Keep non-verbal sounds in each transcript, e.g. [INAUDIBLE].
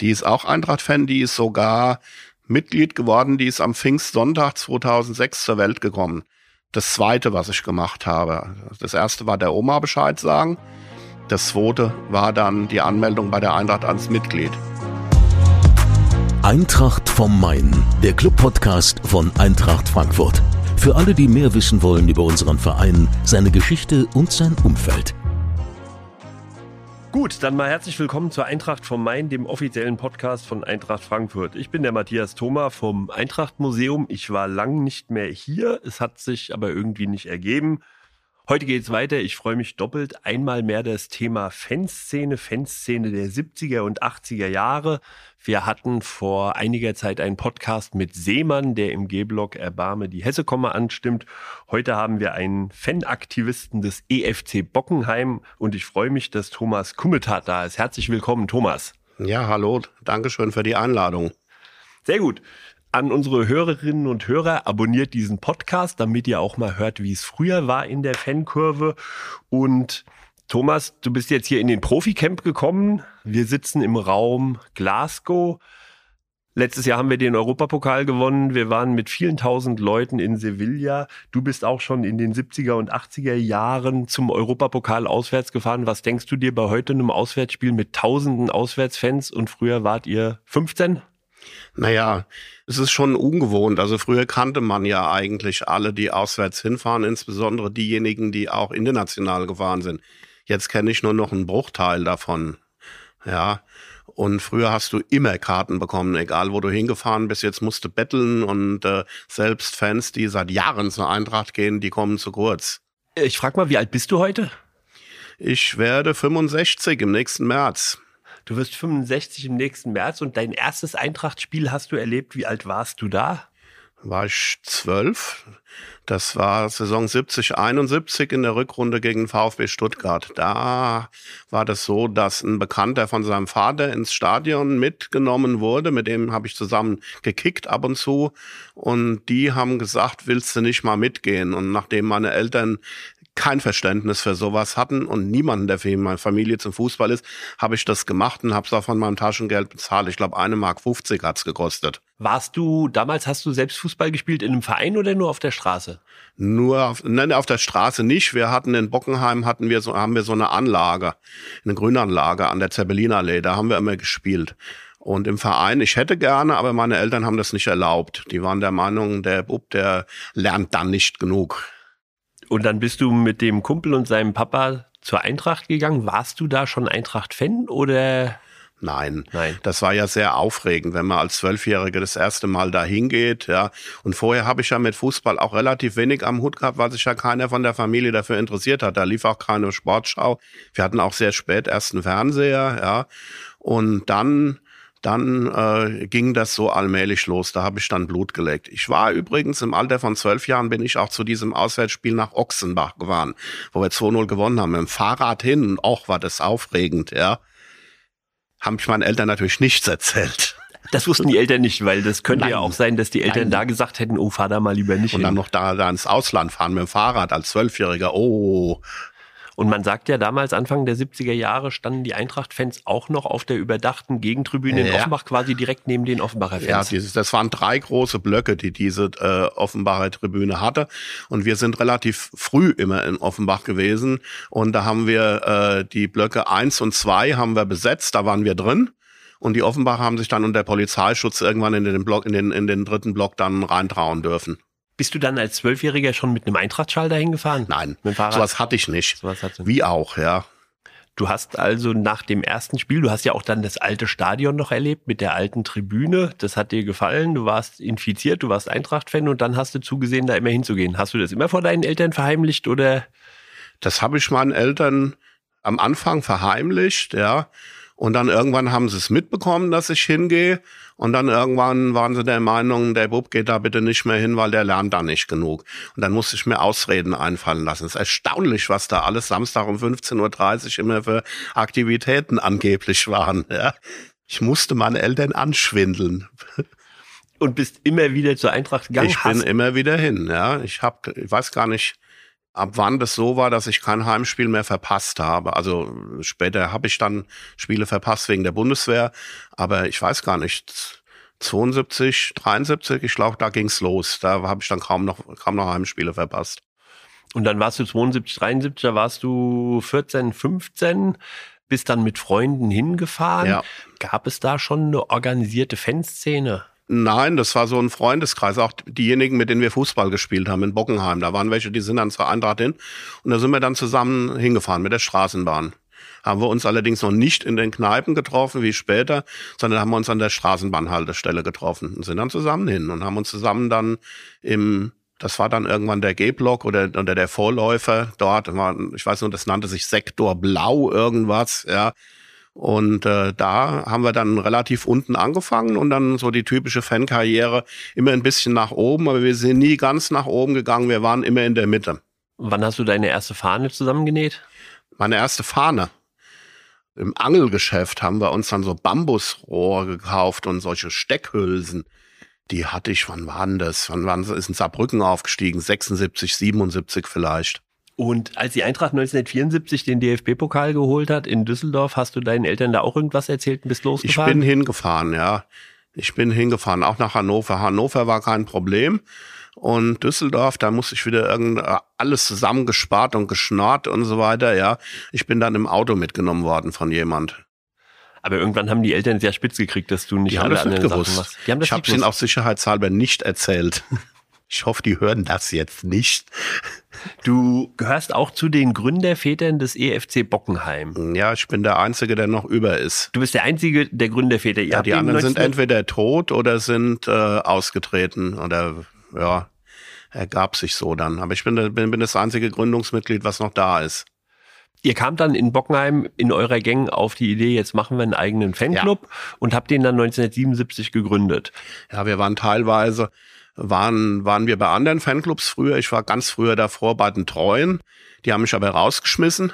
Die ist auch Eintracht-Fan, die ist sogar Mitglied geworden, die ist am Pfingstsonntag 2006 zur Welt gekommen. Das zweite, was ich gemacht habe. Das erste war der Oma Bescheid sagen. Das zweite war dann die Anmeldung bei der Eintracht als Mitglied. Eintracht vom Main, der Club-Podcast von Eintracht Frankfurt. Für alle, die mehr wissen wollen über unseren Verein, seine Geschichte und sein Umfeld. Gut, dann mal herzlich willkommen zur Eintracht vom Main, dem offiziellen Podcast von Eintracht Frankfurt. Ich bin der Matthias Thoma vom Eintracht Museum. Ich war lang nicht mehr hier, es hat sich aber irgendwie nicht ergeben. Heute geht's weiter. Ich freue mich doppelt. Einmal mehr das Thema Fanszene, Fanszene der 70er und 80er Jahre. Wir hatten vor einiger Zeit einen Podcast mit Seemann, der im G-Block Erbarme die Hessekomme anstimmt. Heute haben wir einen Fanaktivisten des EFC Bockenheim und ich freue mich, dass Thomas Kummetat da ist. Herzlich willkommen, Thomas. Ja, hallo. Dankeschön für die Einladung. Sehr gut an unsere Hörerinnen und Hörer, abonniert diesen Podcast, damit ihr auch mal hört, wie es früher war in der Fankurve. Und Thomas, du bist jetzt hier in den Profi-Camp gekommen. Wir sitzen im Raum Glasgow. Letztes Jahr haben wir den Europapokal gewonnen. Wir waren mit vielen tausend Leuten in Sevilla. Du bist auch schon in den 70er und 80er Jahren zum Europapokal auswärts gefahren. Was denkst du dir bei heute einem Auswärtsspiel mit tausenden Auswärtsfans und früher wart ihr 15? Naja, es ist schon ungewohnt. Also früher kannte man ja eigentlich alle, die auswärts hinfahren, insbesondere diejenigen, die auch international gefahren sind. Jetzt kenne ich nur noch einen Bruchteil davon. Ja. Und früher hast du immer Karten bekommen, egal wo du hingefahren bist. Jetzt musst du betteln und äh, selbst Fans, die seit Jahren zur Eintracht gehen, die kommen zu kurz. Ich frag mal, wie alt bist du heute? Ich werde 65 im nächsten März. Du wirst 65 im nächsten März und dein erstes Eintracht-Spiel hast du erlebt. Wie alt warst du da? War ich zwölf. Das war Saison 70, 71 in der Rückrunde gegen VfB Stuttgart. Da war das so, dass ein Bekannter von seinem Vater ins Stadion mitgenommen wurde. Mit dem habe ich zusammen gekickt ab und zu. Und die haben gesagt, willst du nicht mal mitgehen? Und nachdem meine Eltern kein Verständnis für sowas hatten und niemanden, der für meine Familie zum Fußball ist, habe ich das gemacht und habe es auch von meinem Taschengeld bezahlt. Ich glaube, eine Mark 50 hat's gekostet. Warst du, damals hast du selbst Fußball gespielt in einem Verein oder nur auf der Straße? Nur auf, nein, auf der Straße nicht. Wir hatten in Bockenheim hatten wir so, haben wir so eine Anlage, eine Grünanlage an der Zeppelinallee. Da haben wir immer gespielt. Und im Verein, ich hätte gerne, aber meine Eltern haben das nicht erlaubt. Die waren der Meinung, der Bub, der lernt dann nicht genug. Und dann bist du mit dem Kumpel und seinem Papa zur Eintracht gegangen. Warst du da schon Eintracht-Fan oder? Nein. Nein. Das war ja sehr aufregend, wenn man als Zwölfjährige das erste Mal da hingeht, ja. Und vorher habe ich ja mit Fußball auch relativ wenig am Hut gehabt, weil sich ja keiner von der Familie dafür interessiert hat. Da lief auch keine Sportschau. Wir hatten auch sehr spät erst einen Fernseher, ja. Und dann dann äh, ging das so allmählich los. Da habe ich dann Blut geleckt. Ich war übrigens im Alter von zwölf Jahren bin ich auch zu diesem Auswärtsspiel nach Ochsenbach gefahren, wo wir 2-0 gewonnen haben. Mit dem Fahrrad hin und auch war das aufregend, ja. Haben ich meinen Eltern natürlich nichts erzählt. Das wussten die Eltern nicht, weil das könnte Nein. ja auch sein, dass die Eltern Nein. da gesagt hätten, oh, fahr da mal lieber nicht. Und hin. dann noch da, da ins Ausland fahren mit dem Fahrrad als Zwölfjähriger, oh, und man sagt ja damals, Anfang der 70er Jahre, standen die Eintracht-Fans auch noch auf der überdachten Gegentribüne in Offenbach, quasi direkt neben den Offenbacher Fans. Ja, dieses, das waren drei große Blöcke, die diese äh, Offenbacher Tribüne hatte. Und wir sind relativ früh immer in Offenbach gewesen. Und da haben wir äh, die Blöcke eins und zwei haben wir besetzt, da waren wir drin. Und die Offenbacher haben sich dann unter Polizeischutz irgendwann in den Block, in den, in den dritten Block dann reintrauen dürfen. Bist du dann als Zwölfjähriger schon mit einem Eintrachtschal dahin gefahren? Nein, mit dem Fahrrad? sowas hatte ich nicht. Sowas hatte Wie auch, ja. Du hast also nach dem ersten Spiel, du hast ja auch dann das alte Stadion noch erlebt mit der alten Tribüne. Das hat dir gefallen. Du warst infiziert, du warst Eintracht-Fan und dann hast du zugesehen, da immer hinzugehen. Hast du das immer vor deinen Eltern verheimlicht oder? Das habe ich meinen Eltern am Anfang verheimlicht, ja. Und dann irgendwann haben sie es mitbekommen, dass ich hingehe. Und dann irgendwann waren sie der Meinung, der Bub geht da bitte nicht mehr hin, weil der lernt da nicht genug. Und dann musste ich mir Ausreden einfallen lassen. Es ist erstaunlich, was da alles Samstag um 15.30 Uhr immer für Aktivitäten angeblich waren. Ja. Ich musste meine Eltern anschwindeln. Und bist immer wieder zur Eintracht gegangen? Ich bin immer wieder hin, ja. Ich hab, ich weiß gar nicht, ab wann das so war, dass ich kein Heimspiel mehr verpasst habe. Also später habe ich dann Spiele verpasst wegen der Bundeswehr, aber ich weiß gar nicht. 72, 73, ich glaube, da ging's los. Da habe ich dann kaum noch, kaum noch Heimspiele verpasst. Und dann warst du 72, 73, da warst du 14, 15, bist dann mit Freunden hingefahren. Ja. Gab es da schon eine organisierte Fanszene? Nein, das war so ein Freundeskreis. Auch diejenigen, mit denen wir Fußball gespielt haben in Bockenheim. Da waren welche, die sind dann zur Eintracht hin. Und da sind wir dann zusammen hingefahren mit der Straßenbahn. Haben wir uns allerdings noch nicht in den Kneipen getroffen, wie später, sondern haben wir uns an der Straßenbahnhaltestelle getroffen und sind dann zusammen hin und haben uns zusammen dann im das war dann irgendwann der G-Block oder, oder der Vorläufer dort. War, ich weiß nur, das nannte sich Sektor Blau irgendwas, ja. Und äh, da haben wir dann relativ unten angefangen und dann so die typische Fankarriere immer ein bisschen nach oben, aber wir sind nie ganz nach oben gegangen, wir waren immer in der Mitte. Wann hast du deine erste Fahne zusammengenäht? Meine erste Fahne. Im Angelgeschäft haben wir uns dann so Bambusrohr gekauft und solche Steckhülsen. Die hatte ich, wann waren das? Wann waren, ist in Saarbrücken aufgestiegen? 76, 77 vielleicht. Und als die Eintracht 1974 den DFB-Pokal geholt hat in Düsseldorf, hast du deinen Eltern da auch irgendwas erzählt und bist losgefahren? Ich bin hingefahren, ja. Ich bin hingefahren, auch nach Hannover. Hannover war kein Problem. Und Düsseldorf, da musste ich wieder irgend alles zusammengespart und geschnarrt und so weiter, ja. Ich bin dann im Auto mitgenommen worden von jemand. Aber irgendwann haben die Eltern sehr spitz gekriegt, dass du nicht die alle haben das nicht anderen Sachen gewusst. machst. Die haben das ich habe es ihnen auch sicherheitshalber nicht erzählt. [LAUGHS] Ich hoffe, die hören das jetzt nicht. Du gehörst auch zu den Gründervätern des EFC Bockenheim. Ja, ich bin der Einzige, der noch über ist. Du bist der einzige der Gründerväter. Ihr Ja, die anderen sind 19 entweder tot oder sind äh, ausgetreten oder ja, ergab sich so dann. Aber ich bin, bin, bin das einzige Gründungsmitglied, was noch da ist. Ihr kamt dann in Bockenheim in eurer Gang auf die Idee, jetzt machen wir einen eigenen Fanclub und habt den dann 1977 gegründet. Ja, wir waren teilweise, waren, waren wir bei anderen Fanclubs früher. Ich war ganz früher davor bei den Treuen. Die haben mich aber rausgeschmissen.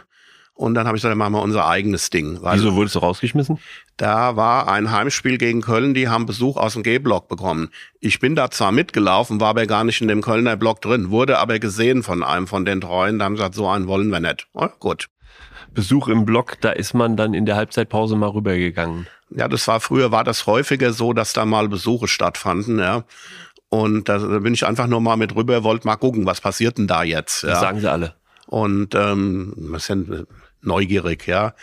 Und dann habe ich gesagt, dann machen wir unser eigenes Ding. Weil Wieso wurdest du rausgeschmissen? Da war ein Heimspiel gegen Köln, die haben Besuch aus dem G-Block bekommen. Ich bin da zwar mitgelaufen, war aber gar nicht in dem Kölner Block drin, wurde aber gesehen von einem von den Treuen, da haben sie gesagt, so einen wollen wir nicht. Oh, gut. Besuch im Block, da ist man dann in der Halbzeitpause mal rübergegangen. Ja, das war früher, war das häufiger so, dass da mal Besuche stattfanden, ja. Und da bin ich einfach nur mal mit rüber, wollte mal gucken, was passiert denn da jetzt. Das Ja. sagen sie alle. Und ähm, wir sind neugierig, ja.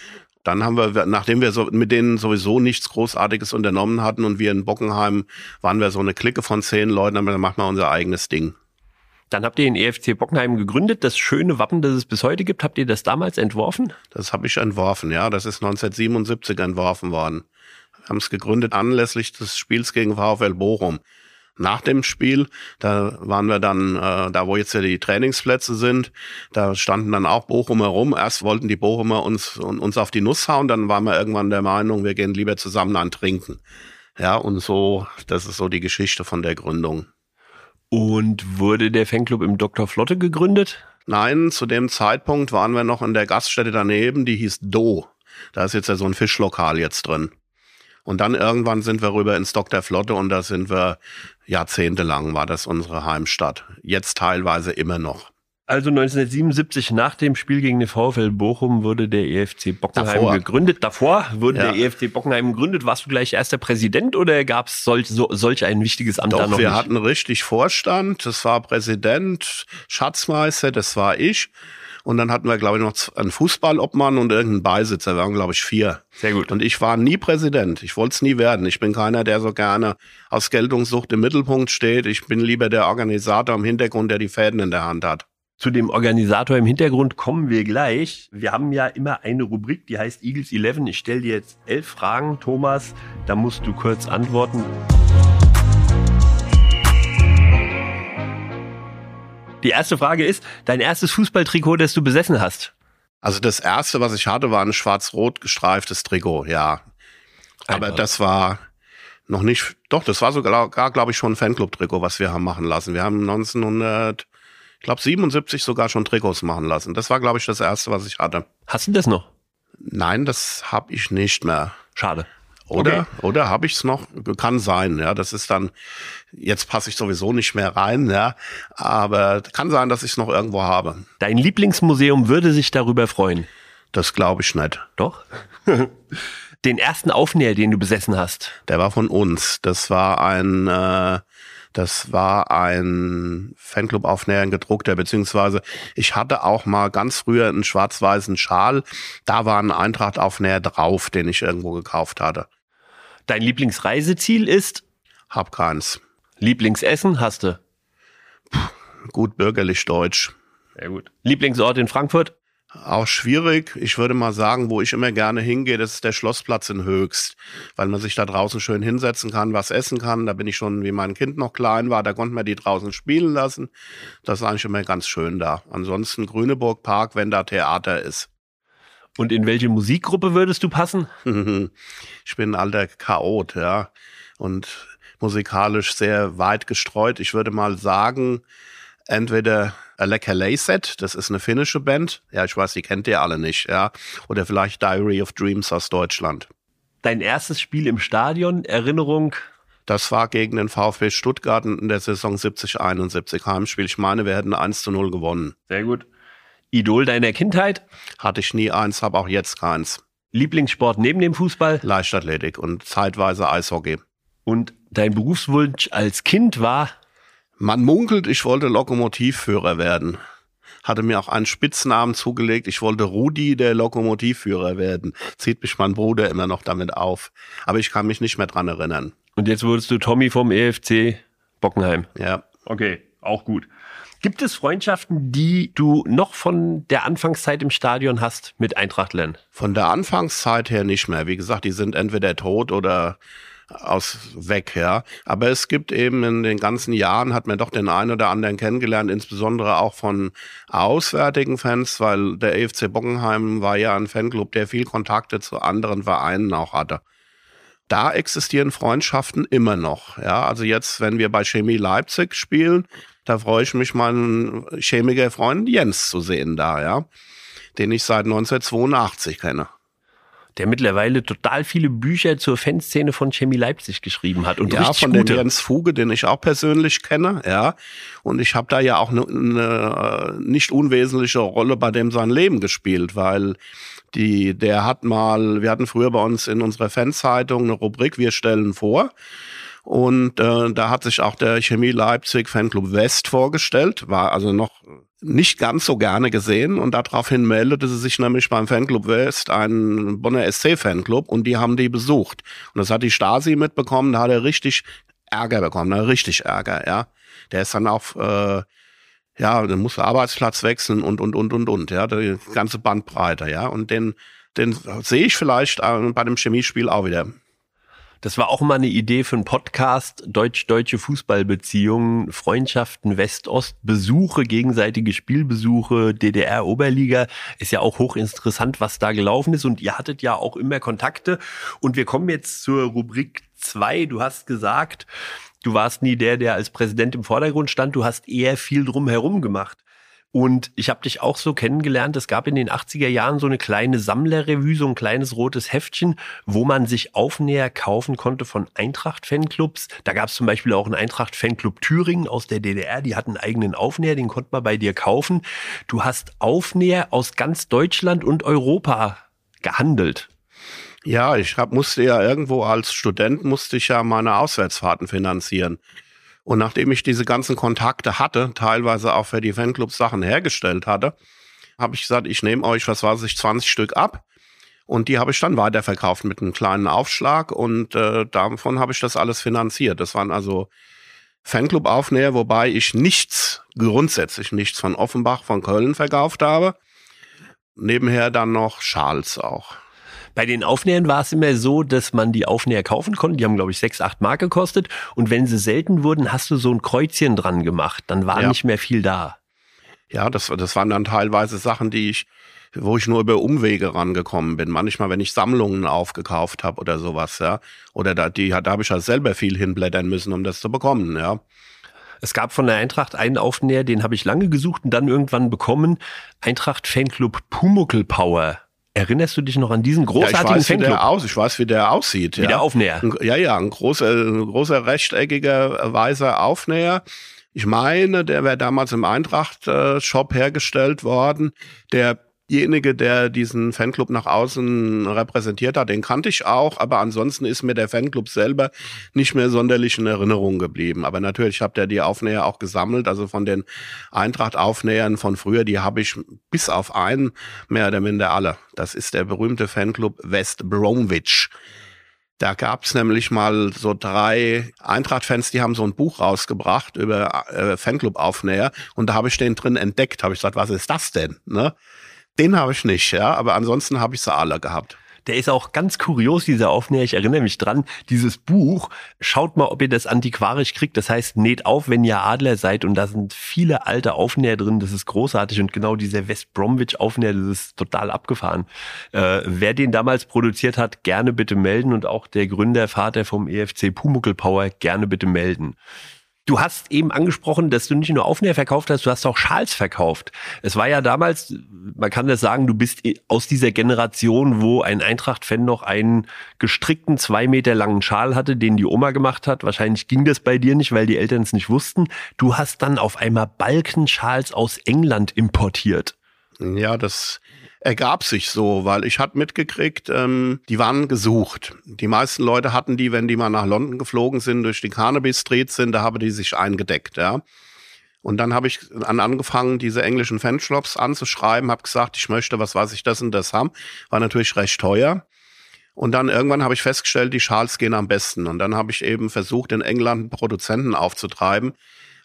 Dann haben wir, nachdem wir so mit denen sowieso nichts Großartiges unternommen hatten und wir in Bockenheim waren wir so eine Clique von zehn Leuten, dann machen wir unser eigenes Ding. Dann habt ihr den EFC Bockenheim gegründet. Das schöne Wappen, das es bis heute gibt, habt ihr das damals entworfen? Das habe ich entworfen, ja. Das ist 1977 entworfen worden. Wir haben es gegründet anlässlich des Spiels gegen VfL Bochum. Nach dem Spiel, da waren wir dann, äh, da wo jetzt ja die Trainingsplätze sind, da standen dann auch Bochumer rum. Erst wollten die Bochumer uns, uns auf die Nuss hauen, dann waren wir irgendwann der Meinung, wir gehen lieber zusammen an Trinken. Ja, und so, das ist so die Geschichte von der Gründung. Und wurde der Fanclub im Dr. Flotte gegründet? Nein, zu dem Zeitpunkt waren wir noch in der Gaststätte daneben, die hieß Do. Da ist jetzt ja so ein Fischlokal jetzt drin. Und dann irgendwann sind wir rüber ins Dr. Flotte und da sind wir jahrzehntelang war das unsere Heimstatt. Jetzt teilweise immer noch. Also 1977 nach dem Spiel gegen den VfL Bochum wurde der EFC Bockenheim Davor. gegründet. Davor wurde Ja. der EFC Bockenheim gegründet. Warst du gleich erster Präsident oder gab es solch, so, solch ein wichtiges Amt da Doch, noch wir nicht? hatten richtig Vorstand, das war Präsident, Schatzmeister, das war ich. Und dann hatten wir, glaube ich, noch einen Fußballobmann und irgendeinen Beisitzer. Wir waren, glaube ich, vier. Sehr gut. Und ich war nie Präsident. Ich wollte es nie werden. Ich bin keiner, der so gerne aus Geltungssucht im Mittelpunkt steht. Ich bin lieber der Organisator im Hintergrund, der die Fäden in der Hand hat. Zu dem Organisator im Hintergrund kommen wir gleich. Wir haben ja immer eine Rubrik, die heißt Eagles 11. Ich stelle dir jetzt elf Fragen, Thomas. Da musst du kurz antworten. Die erste Frage ist, dein erstes Fußballtrikot, das du besessen hast. Also das erste, was ich hatte, war ein schwarz-rot gestreiftes Trikot, ja. Aber Einfach. das war noch nicht, doch, das war sogar, glaube ich, schon ein Fanclub-Trikot, was wir haben machen lassen. Wir haben 1900, ich glaube 77 sogar schon Trikots machen lassen. Das war, glaube ich, das erste, was ich hatte. Hast du das noch? Nein, das habe ich nicht mehr. Schade. Oder, Okay. oder habe ich es noch? Kann sein, ja. Das ist dann, jetzt passe ich sowieso nicht mehr rein, ja. Aber kann sein, dass ich es noch irgendwo habe. Dein Lieblingsmuseum würde sich darüber freuen. Das glaube ich nicht. Doch? [LAUGHS] Den ersten Aufnäher, den du besessen hast. Der war von uns. Das war ein, äh, das war ein Fanclub-Aufnäher, ein gedruckter, beziehungsweise ich hatte auch mal ganz früher einen schwarz-weißen Schal. Da war ein Eintracht-Aufnäher drauf, den ich irgendwo gekauft hatte. Dein Lieblingsreiseziel ist Hab keins. Lieblingsessen hast du. Gut bürgerlich deutsch. Sehr gut. Lieblingsort in Frankfurt? Auch schwierig. Ich würde mal sagen, wo ich immer gerne hingehe, das ist der Schlossplatz in Höchst, weil man sich da draußen schön hinsetzen kann, was essen kann. Da bin ich schon, wie mein Kind noch klein war, da konnte man die draußen spielen lassen. Das ist eigentlich immer ganz schön da. Ansonsten Grüneburg Park, wenn da Theater ist. Und in welche Musikgruppe würdest du passen? [LAUGHS] ich bin ein alter Chaot, ja. Und musikalisch sehr weit gestreut. Ich würde mal sagen, entweder Aleka Layset, das ist eine finnische Band. Ja, ich weiß, die kennt ihr alle nicht, ja. Oder vielleicht Diary of Dreams aus Deutschland. Dein erstes Spiel im Stadion, Erinnerung? Das war gegen den VfB Stuttgart in der Saison 70-71 Heimspiel. Ich meine, wir hätten 1 zu 0 gewonnen. Sehr gut. Idol deiner Kindheit? Hatte ich nie eins, habe auch jetzt keins. Lieblingssport neben dem Fußball? Leichtathletik und zeitweise Eishockey. Und dein Berufswunsch als Kind war? Man munkelt, ich wollte Lokomotivführer werden. Hatte mir auch einen Spitznamen zugelegt. Ich wollte Rudi, der Lokomotivführer werden. Zieht mich mein Bruder immer noch damit auf. Aber ich kann mich nicht mehr dran erinnern. Und jetzt wurdest du Tommy vom EFC Bockenheim. Ja. Okay, auch gut. Gibt es Freundschaften, die du noch von der Anfangszeit im Stadion hast mit Eintrachtlern? Von der Anfangszeit her nicht mehr. Wie gesagt, die sind entweder tot oder aus weg, ja. Aber es gibt eben in den ganzen Jahren hat man doch den einen oder anderen kennengelernt, insbesondere auch von auswärtigen Fans, weil der EFC Bockenheim war ja ein Fanclub, der viel Kontakte zu anderen Vereinen auch hatte. Da existieren Freundschaften immer noch, ja. Also jetzt, wenn wir bei Chemie Leipzig spielen, da freue ich mich, meinen Chemiker-Freund Jens zu sehen da, ja. Den ich seit 1982 kenne der mittlerweile total viele Bücher zur Fanszene von Chemie Leipzig geschrieben hat. Und ja, richtig von gute. dem Jens Fuge, den ich auch persönlich kenne, ja. Und ich habe da ja auch eine ne, nicht unwesentliche Rolle bei dem sein Leben gespielt, weil die, der hat mal, wir hatten früher bei uns in unserer Fanzeitung eine Rubrik, wir stellen vor. Und äh, da hat sich auch der Chemie Leipzig Fanclub West vorgestellt, war also noch nicht ganz so gerne gesehen und daraufhin meldete sie sich nämlich beim Fanclub West, ein Bonner SC Fanclub und die haben die besucht. Und das hat die Stasi mitbekommen, da hat er richtig Ärger bekommen, da richtig Ärger, ja. Der ist dann auf, äh, ja, dann muss der Arbeitsplatz wechseln und, und, und, und, und, ja, die ganze Bandbreite, ja. Und den, den sehe ich vielleicht äh, bei dem Chemiespiel auch wieder. Das war auch mal eine Idee für einen Podcast. Deutsch-deutsche Fußballbeziehungen, Freundschaften West-Ost, Besuche, gegenseitige Spielbesuche, DDR-Oberliga. Ist ja auch hochinteressant, was da gelaufen ist. Und ihr hattet ja auch immer Kontakte. Und wir kommen jetzt zur Rubrik zwei. Du hast gesagt, du warst nie der, der als Präsident im Vordergrund stand. Du hast eher viel drumherum gemacht. Und ich habe dich auch so kennengelernt. Es gab in den 80er Jahren so eine kleine Sammlerrevue, so ein kleines rotes Heftchen, wo man sich Aufnäher kaufen konnte von Eintracht-Fanclubs. Da gab es zum Beispiel auch einen Eintracht-Fanclub Thüringen aus der DDR. Die hatten einen eigenen Aufnäher, den konnte man bei dir kaufen. Du hast Aufnäher aus ganz Deutschland und Europa gehandelt. Ja, ich hab, musste ja irgendwo als Student, musste ich ja meine Auswärtsfahrten finanzieren. Und nachdem ich diese ganzen Kontakte hatte, teilweise auch für die Fanclubs Sachen hergestellt hatte, habe ich gesagt, ich nehme euch, was weiß ich, 20 Stück ab. Und die habe ich dann weiterverkauft mit einem kleinen Aufschlag und äh, davon habe ich das alles finanziert. Das waren also Fanclub-Aufnäher, wobei ich nichts, grundsätzlich nichts von Offenbach, von Köln verkauft habe. Nebenher dann noch Schals auch. Bei den Aufnähern war es immer so, dass man die Aufnäher kaufen konnte. Die haben, glaube ich, sechs, acht Mark gekostet. Und wenn sie selten wurden, hast du so ein Kreuzchen dran gemacht. Dann war Ja. nicht mehr viel da. Ja, das, das waren dann teilweise Sachen, die ich, wo ich nur über Umwege rangekommen bin. Manchmal, wenn ich Sammlungen aufgekauft habe oder sowas, ja. Oder da, die, da habe ich ja selber viel hinblättern müssen, um das zu bekommen, ja. Es gab von der Eintracht einen Aufnäher, den habe ich lange gesucht und dann irgendwann bekommen. Eintracht Fanclub Pumuckl Power. Erinnerst du dich noch an diesen großartigen ja, ich weiß, Fanclub? Wie der aus, ich weiß, wie der aussieht. Wie ja. der Aufnäher. Ja, ja, ein großer, ein großer rechteckiger, weißer Aufnäher. Ich meine, der wäre damals im Eintracht-Shop hergestellt worden. Der derjenige, der diesen Fanclub nach außen repräsentiert hat, den kannte ich auch, aber ansonsten ist mir der Fanclub selber nicht mehr sonderlich in Erinnerung geblieben. Aber natürlich habt ihr die Aufnäher auch gesammelt, also von den Eintracht-Aufnähern von früher, die habe ich bis auf einen mehr oder minder alle. Das ist der berühmte Fanclub West Bromwich. Da gab's nämlich mal so drei Eintracht-Fans, die haben so ein Buch rausgebracht über äh, Fanclub-Aufnäher und da habe ich den drin entdeckt. Habe ich gesagt, was ist das denn? Ne? Den habe ich nicht, ja, aber ansonsten habe ich sie alle gehabt. Der ist auch ganz kurios, dieser Aufnäher. Ich erinnere mich dran. Dieses Buch, schaut mal, ob ihr das antiquarisch kriegt. Das heißt, näht auf, wenn ihr Adler seid. Und da sind viele alte Aufnäher drin. Das ist großartig. Und genau dieser West Bromwich Aufnäher, das ist total abgefahren. Äh, wer den damals produziert hat, gerne bitte melden. Und auch der Gründer, Vater vom EFC Pumuckl Power, gerne bitte melden. Du hast eben angesprochen, dass du nicht nur Aufnäher verkauft hast, du hast auch Schals verkauft. Es war ja damals, man kann das sagen, du bist aus dieser Generation, wo ein Eintracht-Fan noch einen gestrickten, zwei Meter langen Schal hatte, den die Oma gemacht hat. Wahrscheinlich ging das bei dir nicht, weil die Eltern es nicht wussten. Du hast dann auf einmal Balkenschals aus England importiert. Ja, das ergab sich so, weil ich hatte mitgekriegt, ähm, die waren gesucht. Die meisten Leute hatten die, wenn die mal nach London geflogen sind, durch die Carnaby Street sind, da haben die sich eingedeckt, ja. Und dann habe ich an angefangen, diese englischen Fanshops anzuschreiben, habe gesagt, ich möchte, was weiß ich, das und das haben. War natürlich recht teuer. Und dann irgendwann habe ich festgestellt, die Schals gehen am besten. Und dann habe ich eben versucht, in England Produzenten aufzutreiben,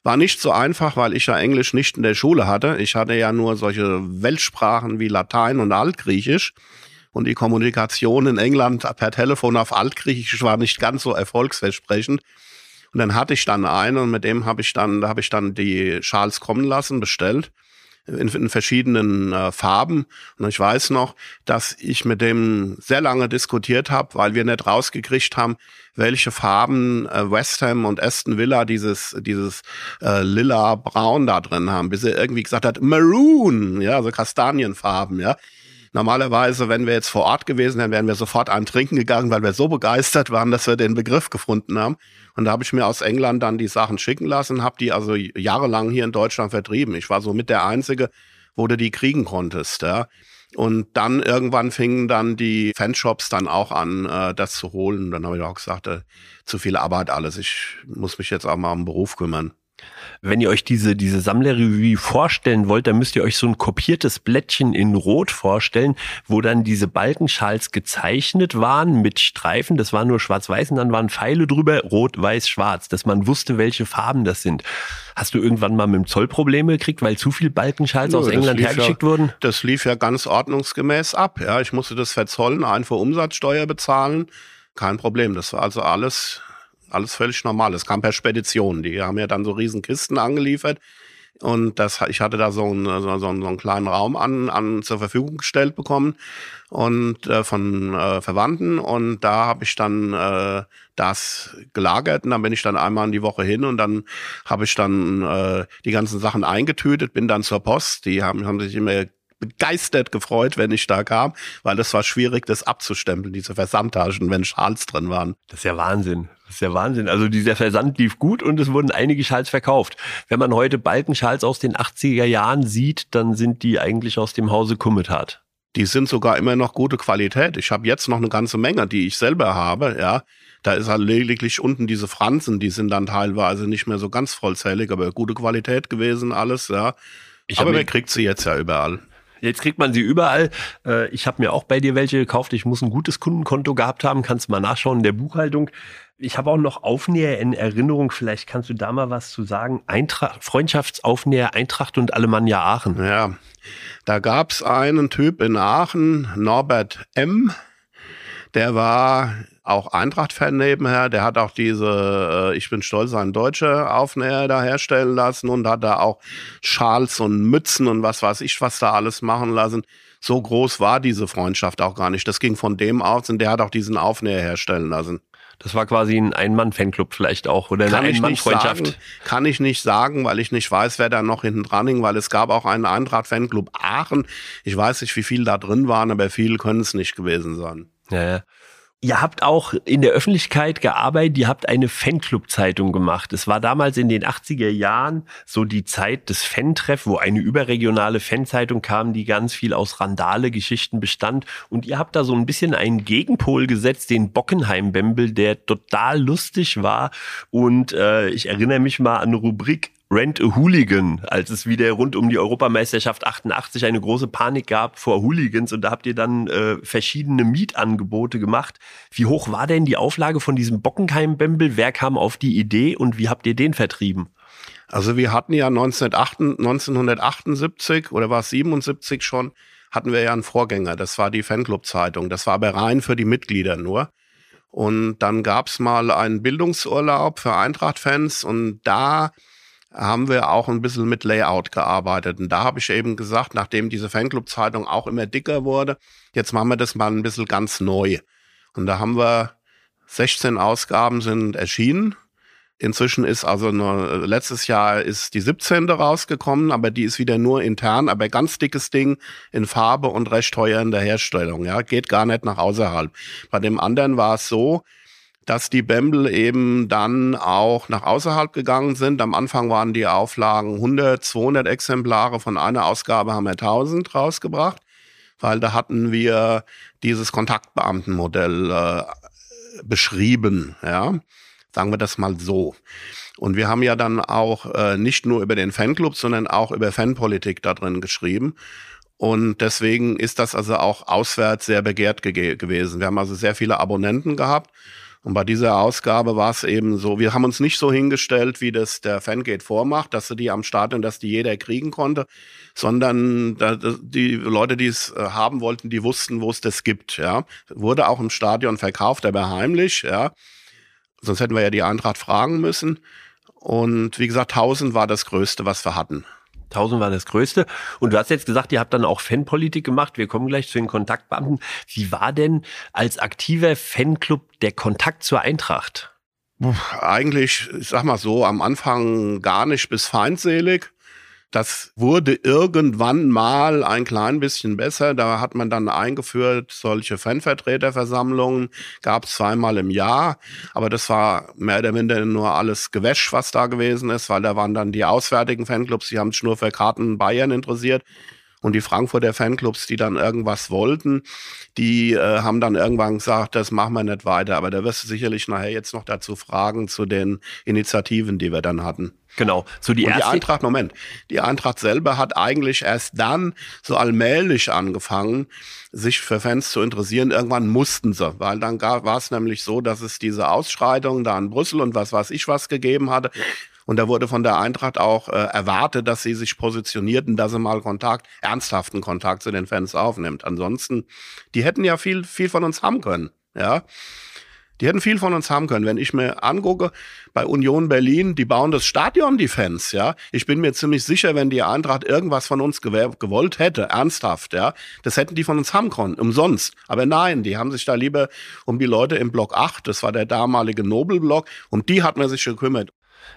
war nicht so einfach, weil ich ja Englisch nicht in der Schule hatte. Ich hatte ja nur solche Weltsprachen wie Latein und Altgriechisch. Und die Kommunikation in England per Telefon auf Altgriechisch war nicht ganz so erfolgsversprechend. Und dann hatte ich dann einen und mit dem habe ich dann, da habe ich dann die Schals kommen lassen, bestellt in, in verschiedenen äh, Farben. Und ich weiß noch, dass ich mit dem sehr lange diskutiert habe, weil wir nicht rausgekriegt haben, welche Farben äh, West Ham und Aston Villa dieses dieses äh, lila Braun da drin haben, bis er irgendwie gesagt hat Maroon, ja, also Kastanienfarben, ja. Normalerweise, wenn wir jetzt vor Ort gewesen wären, wären wir sofort einen trinken gegangen, weil wir so begeistert waren, dass wir den Begriff gefunden haben. Und da habe ich mir aus England dann die Sachen schicken lassen, habe die also jahrelang hier in Deutschland vertrieben. Ich war so mit der Einzige, wo du die kriegen konntest. Ja. Und dann irgendwann fingen dann die Fanshops dann auch an, äh, das zu holen. Dann habe ich auch gesagt, äh, zu viel Arbeit alles. Ich muss mich jetzt auch mal um den Beruf kümmern. Wenn ihr euch diese, diese Sammlerrevue vorstellen wollt, dann müsst ihr euch so ein kopiertes Blättchen in Rot vorstellen, wo dann diese Balkenschals gezeichnet waren mit Streifen. Das war nur schwarz-weiß und dann waren Pfeile drüber, rot, weiß, schwarz, dass man wusste, welche Farben das sind. Hast du irgendwann mal mit dem Zoll Probleme gekriegt, weil zu viel Balkenschals Nö, aus England hergeschickt ja, wurden? Das lief ja ganz ordnungsgemäß ab. Ja, ich musste das verzollen, Einfuhrumsatzsteuer bezahlen. Kein Problem. Das war also alles alles völlig normal. Es kam per Spedition. Die haben ja dann so riesen Kisten angeliefert. Und das, ich hatte da so einen, so, so einen kleinen Raum an, an zur Verfügung gestellt bekommen und äh, von äh, Verwandten und da habe ich dann äh, das gelagert und dann bin ich dann einmal in die Woche hin und dann habe ich dann äh, die ganzen Sachen eingetütet, bin dann zur Post. Die haben, haben sich immer begeistert gefreut, wenn ich da kam, weil es war schwierig, das abzustempeln, diese Versandtaschen, wenn Schals drin waren. Das ist ja Wahnsinn. Das ist ja Wahnsinn. Also dieser Versand lief gut und es wurden einige Schals verkauft. Wenn man heute Balkenschals aus den 80er Jahren sieht, dann sind die eigentlich aus dem Hause Kummetat. Die sind sogar immer noch gute Qualität. Ich habe jetzt noch eine ganze Menge, die ich selber habe, ja. Da ist halt lediglich unten diese Franzen, die sind dann teilweise nicht mehr so ganz vollzählig, aber gute Qualität gewesen, alles, ja. Ich aber man kriegt sie jetzt ja überall. Jetzt kriegt man sie überall. Äh, ich habe mir auch bei dir welche gekauft. Ich muss ein gutes Kundenkonto gehabt haben. Kannst du mal nachschauen in der Buchhaltung. Ich habe auch noch Aufnäher in Erinnerung. Vielleicht kannst du da mal was zu sagen. Eintracht, Freundschaftsaufnäher Eintracht und Alemannia Aachen. Ja, da gab's einen Typ in Aachen, Norbert M. Der war auch Eintracht-Fan nebenher. Der hat auch diese äh, Ich bin stolz, ein Deutscher Aufnäher da herstellen lassen und hat da auch Schals und Mützen und was weiß ich, was da alles machen lassen. So groß war diese Freundschaft auch gar nicht. Das ging von dem aus und der hat auch diesen Aufnäher herstellen lassen. Das war quasi ein Ein-Mann-Fanclub vielleicht auch oder eine Ein-Mann-Freundschaft. Kann ich nicht sagen, weil ich nicht weiß, wer da noch hinten dran hing, weil es gab auch einen Eintracht-Fanclub Aachen. Ich weiß nicht, wie viele da drin waren, aber viele können es nicht gewesen sein. Ja, ja. Ihr habt auch in der Öffentlichkeit gearbeitet, ihr habt eine Fanclub-Zeitung gemacht. Es war damals in den 80er Jahren so die Zeit des Fan-Treff, wo eine überregionale Fanzeitung kam, die ganz viel aus Randale-Geschichten bestand. Und ihr habt da so ein bisschen einen Gegenpol gesetzt, den Bockenheim-Bembel, der total lustig war. Und äh, ich erinnere mich mal an eine Rubrik Rent a Hooligan, als es wieder rund um die Europameisterschaft 88 eine große Panik gab vor Hooligans und da habt ihr dann äh, verschiedene Mietangebote gemacht. Wie hoch war denn die Auflage von diesem Bockenheim-Bembel? Wer kam auf die Idee und wie habt ihr den vertrieben? Also wir hatten ja 1978 oder war es 77 schon, hatten wir ja einen Vorgänger. Das war die Fanclub-Zeitung. Das war aber rein für die Mitglieder nur. Und dann gab's mal einen Bildungsurlaub für Eintracht-Fans und da haben wir auch ein bisschen mit Layout gearbeitet. Und da habe ich eben gesagt, nachdem diese Fanclub-Zeitung auch immer dicker wurde, jetzt machen wir das mal ein bisschen ganz neu. Und da haben wir 16 Ausgaben sind erschienen. Inzwischen ist also nur, letztes Jahr ist die 17. rausgekommen, aber die ist wieder nur intern, aber ganz dickes Ding in Farbe und recht teuer in der Herstellung. Ja, geht gar nicht nach außerhalb. Bei dem anderen war es so, dass die Bembel eben dann auch nach außerhalb gegangen sind. Am Anfang waren die Auflagen 100, 200 Exemplare. Von einer Ausgabe haben wir 1000 rausgebracht, weil da hatten wir dieses Kontaktbeamtenmodell äh, beschrieben, ja. Sagen wir das mal so. Und wir haben ja dann auch äh, nicht nur über den Fanclub, sondern auch über Fanpolitik da drin geschrieben. Und deswegen ist das also auch auswärts sehr begehrt ge gewesen. Wir haben also sehr viele Abonnenten gehabt. Und bei dieser Ausgabe war es eben so, wir haben uns nicht so hingestellt, wie das der Fangate vormacht, dass sie die am Start und dass die jeder kriegen konnte, sondern die Leute, die es äh, haben wollten, die wussten, wo es das gibt, ja. Wurde auch im Stadion verkauft, aber heimlich, ja. Sonst hätten wir ja die Eintracht fragen müssen. Und wie gesagt, 1000 war das Größte, was wir hatten. 1000 war das Größte. Und du hast jetzt gesagt, ihr habt dann auch Fanpolitik gemacht. Wir kommen gleich zu den Kontaktbeamten. Wie war denn als aktiver Fanclub der Kontakt zur Eintracht? Eigentlich, ich sag mal so, am Anfang gar nicht bis feindselig. Das wurde irgendwann mal ein klein bisschen besser. Da hat man dann eingeführt, solche Fanvertreterversammlungen gab es zweimal im Jahr. Aber das war mehr oder minder nur alles Gewäsch, was da gewesen ist, weil da waren dann die auswärtigen Fanclubs, die haben sich nur für Karten Bayern interessiert. Und die Frankfurter Fanclubs, die dann irgendwas wollten, die äh, haben dann irgendwann gesagt, das machen wir nicht weiter. Aber da wirst du sicherlich nachher jetzt noch dazu fragen zu den Initiativen, die wir dann hatten. Genau. So die, erste die Eintracht, Moment, die Eintracht selber hat eigentlich erst dann so allmählich angefangen, sich für Fans zu interessieren. Irgendwann mussten sie, weil dann war es nämlich so, dass es diese Ausschreitungen da in Brüssel und was weiß ich was gegeben hatte. Und da wurde von der Eintracht auch äh, erwartet, dass sie sich positionierten, dass sie mal Kontakt, ernsthaften Kontakt zu den Fans aufnimmt. Ansonsten, die hätten ja viel, viel von uns haben können. Ja. Die hätten viel von uns haben können. Wenn ich mir angucke, bei Union Berlin, die bauen das Stadion, die Fans, ja. Ich bin mir ziemlich sicher, wenn die Eintracht irgendwas von uns gewollt hätte, ernsthaft, ja, das hätten die von uns haben können, umsonst. Aber nein, die haben sich da lieber um die Leute im Block 8, das war der damalige Nobelblock, um die hat man sich gekümmert.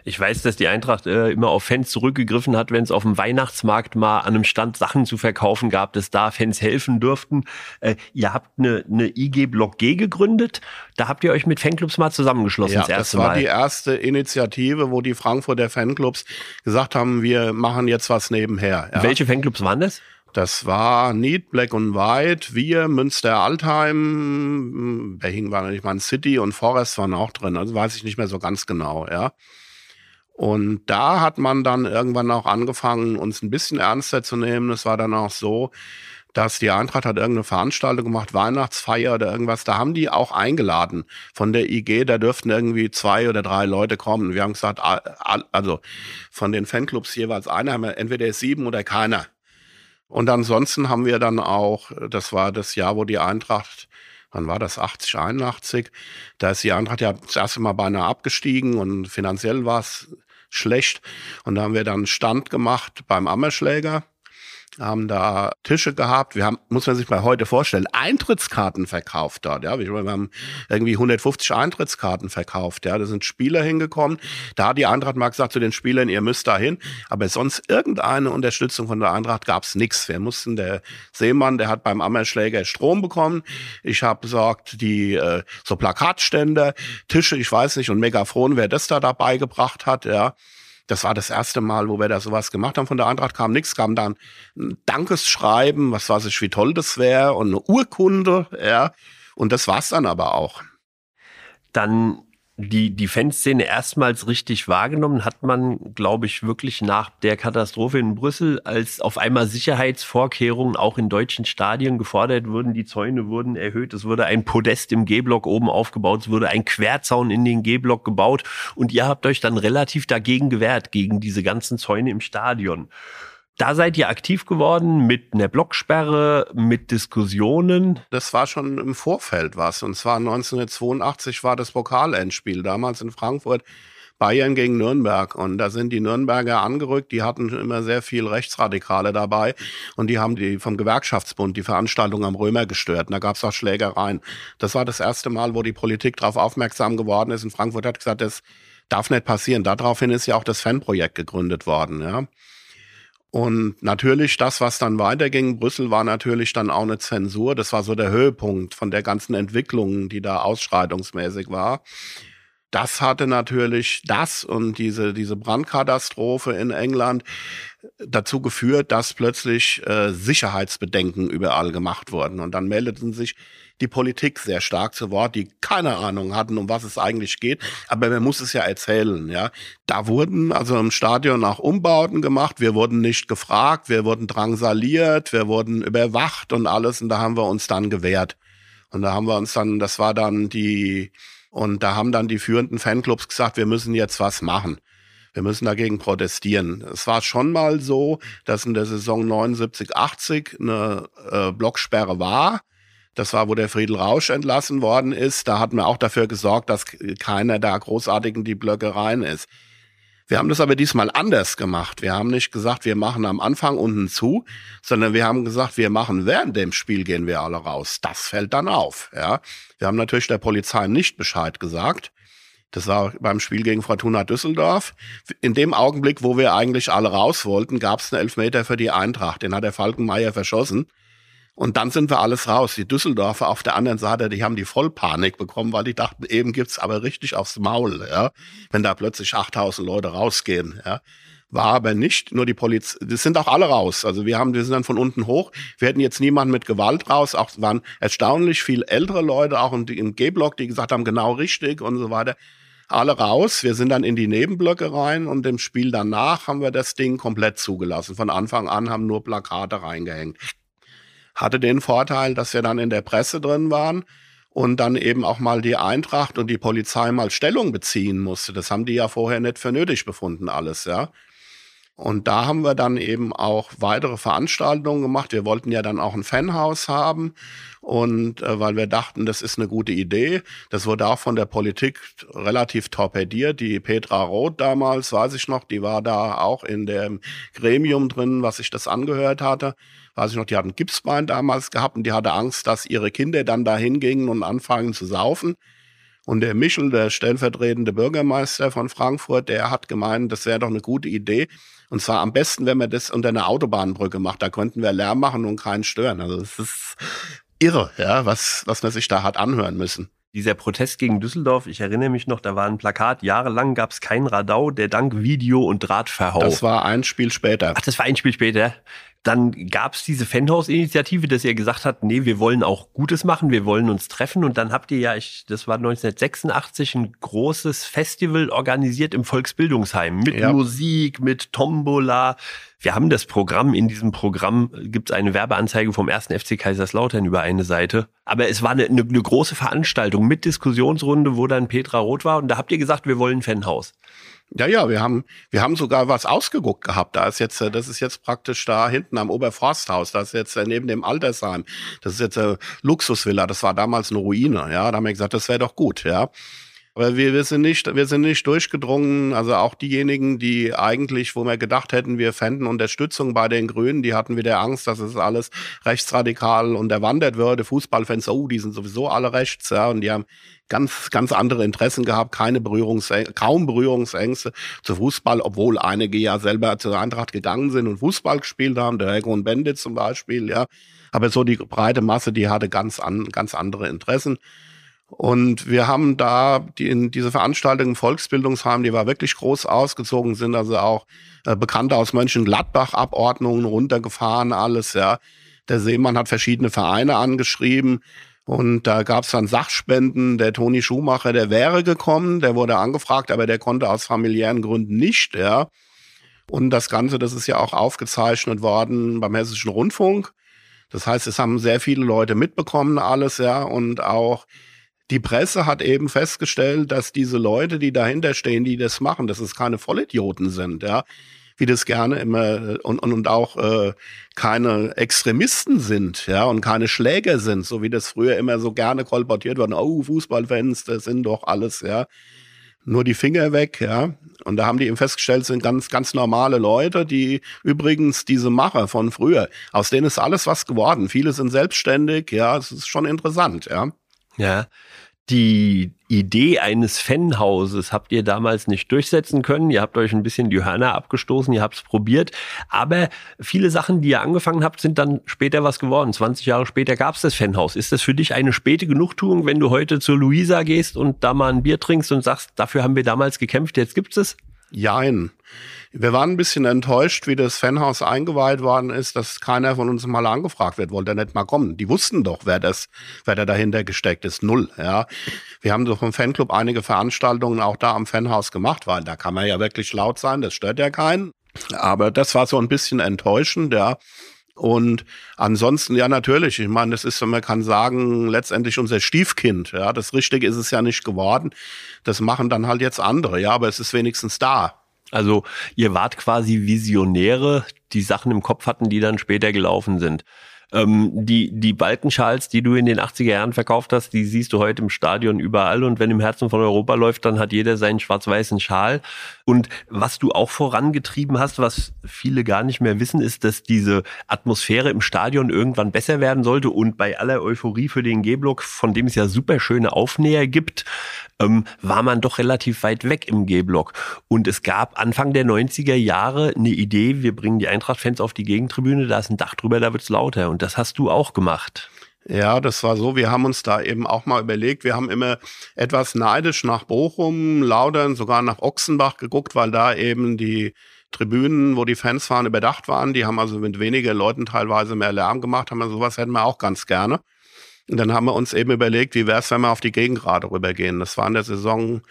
Ich weiß, dass die Eintracht äh, immer auf Fans zurückgegriffen hat, wenn es auf dem Weihnachtsmarkt mal an einem Stand Sachen zu verkaufen gab, dass da Fans helfen dürften. Äh, ihr habt eine, eine IG Block G gegründet. Da habt ihr euch mit Fanclubs mal zusammengeschlossen. Ja, das, das war mal. die erste Initiative, wo die Frankfurter Fanclubs gesagt haben, wir machen jetzt was nebenher. Ja. Welche Fanclubs waren das? Das war Need, Black und White, wir, Münster, Altheim, Behing war nicht mal City und Forest waren auch drin. Also weiß ich nicht mehr so ganz genau, ja. Und da hat man dann irgendwann auch angefangen, uns ein bisschen ernster zu nehmen. Es war dann auch so, dass die Eintracht hat irgendeine Veranstaltung gemacht, Weihnachtsfeier oder irgendwas. Da haben die auch eingeladen von der IG. Da dürften irgendwie zwei oder drei Leute kommen. Wir haben gesagt, also von den Fanclubs jeweils einer, haben wir entweder sieben oder keiner. Und ansonsten haben wir dann auch, das war das Jahr, wo die Eintracht wann war das, 80, 81, da ist die Eintracht ja das erste Mal beinahe abgestiegen und finanziell war es schlecht. Und da haben wir dann Stand gemacht beim Ammerschläger. Haben da Tische gehabt. Wir haben, muss man sich mal heute vorstellen, Eintrittskarten verkauft dort. Ja, wir haben irgendwie 150 Eintrittskarten verkauft. Ja, da sind Spieler hingekommen. Da hat die Eintracht mal gesagt zu den Spielern, ihr müsst da hin. Aber sonst irgendeine Unterstützung von der Eintracht gab's nichts. Wir mussten, der Seemann, der hat beim Ammerschläger Strom bekommen. Ich habe besorgt die äh, so Plakatständer, Tische, ich weiß nicht, und Megafon, wer das da dabei gebracht hat. Ja, das war das erste Mal, wo wir da sowas gemacht haben. Von der Eintracht kam nichts, kam dann ein Dankesschreiben, was weiß ich, wie toll das wäre und eine Urkunde, ja. Und das war's dann aber auch. Dann die, die Fanszene erstmals richtig wahrgenommen hat man, glaube ich, wirklich nach der Katastrophe in Brüssel, als auf einmal Sicherheitsvorkehrungen auch in deutschen Stadien gefordert wurden. Die Zäune wurden erhöht. Es wurde ein Podest im G-Block oben aufgebaut. Es wurde ein Querzaun in den G-Block gebaut. Und ihr habt euch dann relativ dagegen gewehrt, gegen diese ganzen Zäune im Stadion. Da seid ihr aktiv geworden mit einer Blocksperre, mit Diskussionen. Das war schon im Vorfeld was. Und zwar 1982 war das Pokalendspiel, damals in Frankfurt. Bayern gegen Nürnberg. Und da sind die Nürnberger angerückt. Die hatten immer sehr viel Rechtsradikale dabei. Und die haben die vom Gewerkschaftsbund die Veranstaltung am Römer gestört. Und da gab es auch Schlägereien. Das war das erste Mal, wo die Politik darauf aufmerksam geworden ist. In Frankfurt hat gesagt, das darf nicht passieren. Daraufhin ist ja auch das Fanprojekt gegründet worden. Ja. Und natürlich das, was dann weiterging, Brüssel war natürlich dann auch eine Zensur. Das war so der Höhepunkt von der ganzen Entwicklung, die da ausschreitungsmäßig war. Das hatte natürlich das und diese, diese Brandkatastrophe in England dazu geführt, dass plötzlich äh, Sicherheitsbedenken überall gemacht wurden. Und dann meldeten sich die Politik sehr stark zu Wort, die keine Ahnung hatten, um was es eigentlich geht. Aber man muss es ja erzählen, ja. Da wurden also im Stadion auch Umbauten gemacht. Wir wurden nicht gefragt, wir wurden drangsaliert, wir wurden überwacht und alles. Und da haben wir uns dann gewehrt. Und da haben wir uns dann, das war dann die, und da haben dann die führenden Fanclubs gesagt, wir müssen jetzt was machen. Wir müssen dagegen protestieren. Es war schon mal so, dass in der Saison 79, 80 eine äh, Blocksperre war. Das war, wo der Friedel Rausch entlassen worden ist. Da hatten wir auch dafür gesorgt, dass keiner da großartig in die Blöcke rein ist. Wir haben das aber diesmal anders gemacht. Wir haben nicht gesagt, wir machen am Anfang unten zu, sondern wir haben gesagt, wir machen während dem Spiel gehen wir alle raus. Das fällt dann auf. Ja, wir haben natürlich der Polizei nicht Bescheid gesagt. Das war beim Spiel gegen Fortuna Düsseldorf. In dem Augenblick, wo wir eigentlich alle raus wollten, gab es einen Elfmeter für die Eintracht. Den hat der Falkenmeier verschossen. Und dann sind wir alles raus. Die Düsseldorfer auf der anderen Seite, die haben die Vollpanik bekommen, weil die dachten, eben gibt's aber richtig aufs Maul, ja, wenn da plötzlich 8000 Leute rausgehen, ja. War aber nicht nur die Polizei, das sind auch alle raus. Also wir haben, wir sind dann von unten hoch. Wir hätten jetzt niemanden mit Gewalt raus. Auch waren erstaunlich viel ältere Leute, auch im, G-Block, die gesagt haben, genau richtig und so weiter. Alle raus. Wir sind dann in die Nebenblöcke rein und im Spiel danach haben wir das Ding komplett zugelassen. Von Anfang an haben nur Plakate reingehängt hatte den Vorteil, dass wir dann in der Presse drin waren und dann eben auch mal die Eintracht und die Polizei mal Stellung beziehen musste. Das haben die ja vorher nicht für nötig befunden, alles, ja. Und da haben wir dann eben auch weitere Veranstaltungen gemacht. Wir wollten ja dann auch ein Fanhaus haben. Und äh, weil wir dachten, das ist eine gute Idee. Das wurde auch von der Politik relativ torpediert. Die Petra Roth damals, weiß ich noch, die war da auch in dem Gremium drin, was sich das angehört hatte weiß ich noch, die hatten Gipsbein damals gehabt und die hatte Angst, dass ihre Kinder dann da hingingen und anfangen zu saufen. Und der Michel, der stellvertretende Bürgermeister von Frankfurt, der hat gemeint, das wäre doch eine gute Idee. Und zwar am besten, wenn man das unter einer Autobahnbrücke macht. Da könnten wir Lärm machen und keinen stören. Also es ist irre, ja, was, was man sich da hat anhören müssen. Dieser Protest gegen Düsseldorf, ich erinnere mich noch, da war ein Plakat, jahrelang gab es kein Radau, der dank Video und Drahtverhau. Das war ein Spiel später. Ach, das war ein Spiel später. Dann gab es diese Fanhaus-Initiative, dass ihr gesagt habt, nee, wir wollen auch Gutes machen, wir wollen uns treffen. Und dann habt ihr ja, ich, das war 1986, ein großes Festival organisiert im Volksbildungsheim mit ja. Musik, mit Tombola. Wir haben das Programm, in diesem Programm gibt es eine Werbeanzeige vom ersten FC Kaiserslautern über eine Seite. Aber es war eine, eine, eine große Veranstaltung mit Diskussionsrunde, wo dann Petra Roth war. Und da habt ihr gesagt, wir wollen ein Fanhaus. Ja, ja, wir haben, wir haben sogar was ausgeguckt gehabt. Da ist jetzt, äh, das ist jetzt praktisch da hinten am Oberforsthaus. Das ist jetzt äh, neben dem Altersheim. Das ist jetzt eine Luxusvilla. Das war damals eine Ruine. Ja, da haben wir gesagt, das wäre doch gut. Ja, weil wir, wir sind nicht, wir sind nicht durchgedrungen. Also auch diejenigen, die eigentlich, wo wir gedacht hätten, wir fänden Unterstützung bei den Grünen, die hatten wieder Angst, dass es alles rechtsradikal unterwandert würde. Fußballfans, oh, die sind sowieso alle rechts, ja, und die haben ganz, ganz andere Interessen gehabt, keine Berührungsängste, kaum Berührungsängste zu Fußball, obwohl einige ja selber zur Eintracht gegangen sind und Fußball gespielt haben, der Heiko und Bendit zum Beispiel, ja. Aber so die breite Masse, die hatte ganz, an, ganz andere Interessen. Und wir haben da die, in diese Veranstaltung im Volksbildungsheim, die war wirklich groß ausgezogen, sind also auch äh, Bekannte aus Mönchengladbach Abordnungen runtergefahren, alles, ja. Der Seemann hat verschiedene Vereine angeschrieben. Und da gab es dann Sachspenden. Der Toni Schumacher, der wäre gekommen, der wurde angefragt, aber der konnte aus familiären Gründen nicht, ja. Und das Ganze, das ist ja auch aufgezeichnet worden beim Hessischen Rundfunk. Das heißt, es haben sehr viele Leute mitbekommen, alles, ja. Und auch die Presse hat eben festgestellt, dass diese Leute, die dahinter stehen, die das machen, dass es keine Vollidioten sind, ja wie das gerne immer und, und, und auch äh, keine Extremisten sind, ja, und keine Schläger sind, so wie das früher immer so gerne kolportiert wurde. Oh, Fußballfans, das sind doch alles, ja. Nur die Finger weg, ja. Und da haben die eben festgestellt, sind ganz, ganz normale Leute, die übrigens diese Macher von früher, aus denen ist alles was geworden. Viele sind selbstständig, ja, es ist schon interessant, ja. Ja. Die Idee eines Fanhauses habt ihr damals nicht durchsetzen können. Ihr habt euch ein bisschen die Hörner abgestoßen, ihr habt es probiert. Aber viele Sachen, die ihr angefangen habt, sind dann später was geworden. 20 Jahre später gab es das Fanhaus. Ist das für dich eine späte Genugtuung, wenn du heute zur Luisa gehst und da mal ein Bier trinkst und sagst, dafür haben wir damals gekämpft, jetzt gibt's es? Jein. Wir waren ein bisschen enttäuscht, wie das Fanhaus eingeweiht worden ist, dass keiner von uns mal angefragt wird, wollte er nicht mal kommen. Die wussten doch, wer das, wer da dahinter gesteckt ist. Null, ja. Wir haben so vom Fanclub einige Veranstaltungen auch da am Fanhaus gemacht, weil da kann man ja wirklich laut sein, das stört ja keinen. Aber das war so ein bisschen enttäuschend, ja. Und ansonsten, ja, natürlich. Ich meine, das ist, man kann sagen, letztendlich unser Stiefkind. Ja, das Richtige ist es ja nicht geworden. Das machen dann halt jetzt andere. Ja, aber es ist wenigstens da. Also ihr wart quasi Visionäre, die Sachen im Kopf hatten, die dann später gelaufen sind. Ähm, die, die Balkenschals, die du in den 80er Jahren verkauft hast, die siehst du heute im Stadion überall. Und wenn im Herzen von Europa läuft, dann hat jeder seinen schwarz-weißen Schal. Und was du auch vorangetrieben hast, was viele gar nicht mehr wissen, ist, dass diese Atmosphäre im Stadion irgendwann besser werden sollte. Und bei aller Euphorie für den G-Block, von dem es ja super schöne Aufnäher gibt, ähm, war man doch relativ weit weg im G-Block. Und es gab Anfang der 90er Jahre eine Idee, wir bringen die Eintracht-Fans auf die Gegentribüne, da ist ein Dach drüber, da wird's lauter. Und das hast du auch gemacht. Ja, das war so. Wir haben uns da eben auch mal überlegt. Wir haben immer etwas neidisch nach Bochum, Laudern, sogar nach Ochsenbach geguckt, weil da eben die Tribünen, wo die Fans waren, überdacht waren. Die haben also mit weniger Leuten teilweise mehr Lärm gemacht. Haben wir sowas hätten wir auch ganz gerne. Und dann haben wir uns eben überlegt, wie wäre es, wenn wir auf die Gegengrade rübergehen. Das war in der Saison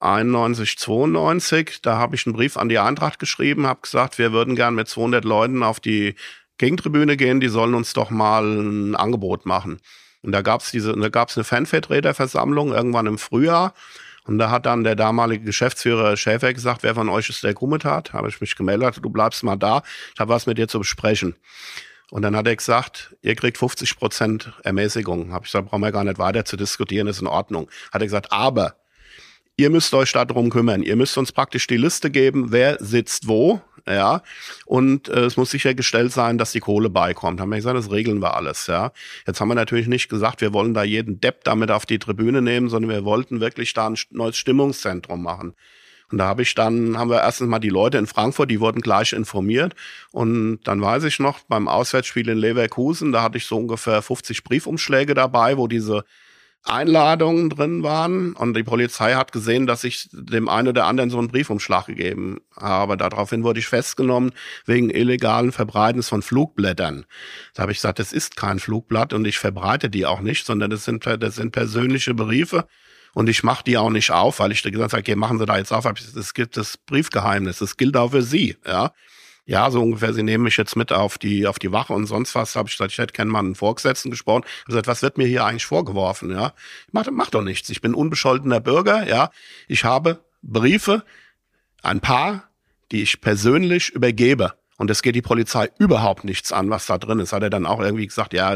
91, 92. Da habe ich einen Brief an die Eintracht geschrieben, habe gesagt, wir würden gern mit 200 Leuten auf die Gegentribüne gehen, die sollen uns doch mal ein Angebot machen. Und da gab es diese, da gab es eine Fanvertreterversammlung irgendwann im Frühjahr. Und da hat dann der damalige Geschäftsführer Schäfer gesagt, wer von euch ist der Grummetat? Habe ich mich gemeldet, du bleibst mal da, ich habe was mit dir zu besprechen. Und dann hat er gesagt, ihr kriegt 50 Prozent Ermäßigung. Habe ich gesagt, brauchen wir gar nicht weiter zu diskutieren, ist in Ordnung. Hat er gesagt, aber ihr müsst euch darum kümmern. Ihr müsst uns praktisch die Liste geben, wer sitzt wo, ja. Und äh, es muss sichergestellt sein, dass die Kohle beikommt. Haben wir gesagt, das regeln wir alles, ja. Jetzt haben wir natürlich nicht gesagt, wir wollen da jeden Depp damit auf die Tribüne nehmen, sondern wir wollten wirklich da ein neues Stimmungszentrum machen. Und da habe ich dann, haben wir erstens mal die Leute in Frankfurt, die wurden gleich informiert. Und dann weiß ich noch, beim Auswärtsspiel in Leverkusen, da hatte ich so ungefähr 50 Briefumschläge dabei, wo diese Einladungen drin waren und die Polizei hat gesehen, dass ich dem einen oder anderen so einen Briefumschlag gegeben habe. Daraufhin wurde ich festgenommen wegen illegalen Verbreitens von Flugblättern. Da habe ich gesagt, das ist kein Flugblatt und ich verbreite die auch nicht, sondern das sind, das sind persönliche Briefe und ich mache die auch nicht auf, weil ich gesagt habe, okay, machen Sie da jetzt auf, es gibt das Briefgeheimnis, das gilt auch für Sie, ja. Ja, so ungefähr, sie nehmen mich jetzt mit auf die, auf die Wache und sonst was, habe ich gesagt, ich hätte gerne mal einen Vorgesetzten gesprochen. Ich gesagt, was wird mir hier eigentlich vorgeworfen, ja? Mach, mach doch nichts, ich bin unbescholtener Bürger, ja. Ich habe Briefe, ein paar, die ich persönlich übergebe. Und es geht die Polizei überhaupt nichts an, was da drin ist. Hat er dann auch irgendwie gesagt, ja,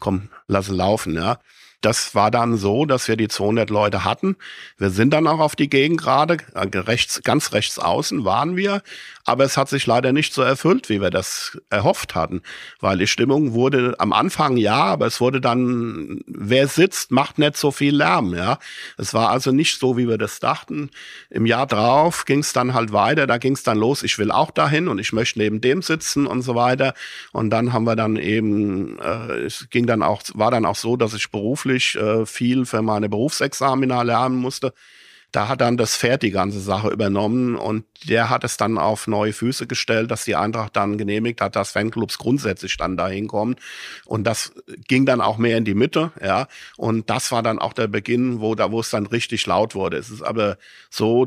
komm, lass laufen, ja. Das war dann so, dass wir die 200 Leute hatten. Wir sind dann auch auf die Gegend gerade, äh, rechts, ganz rechts außen waren wir. Aber es hat sich leider nicht so erfüllt, wie wir das erhofft hatten. Weil die Stimmung wurde am Anfang ja, aber es wurde dann, wer sitzt, macht nicht so viel Lärm, ja. Es war also nicht so, wie wir das dachten. Im Jahr drauf ging es dann halt weiter, da ging es dann los, ich will auch dahin und ich möchte neben dem sitzen und so weiter. Und dann haben wir dann eben, äh, es ging dann auch, war dann auch so, dass ich beruflich äh, viel für meine Berufsexamina lernen musste. Da hat dann das Pferd die ganze Sache übernommen und der hat es dann auf neue Füße gestellt, dass die Eintracht dann genehmigt hat, dass Fanclubs grundsätzlich dann dahin kommen. Und das ging dann auch mehr in die Mitte, ja. Und das war dann auch der Beginn, wo da, wo es dann richtig laut wurde. Es ist aber so,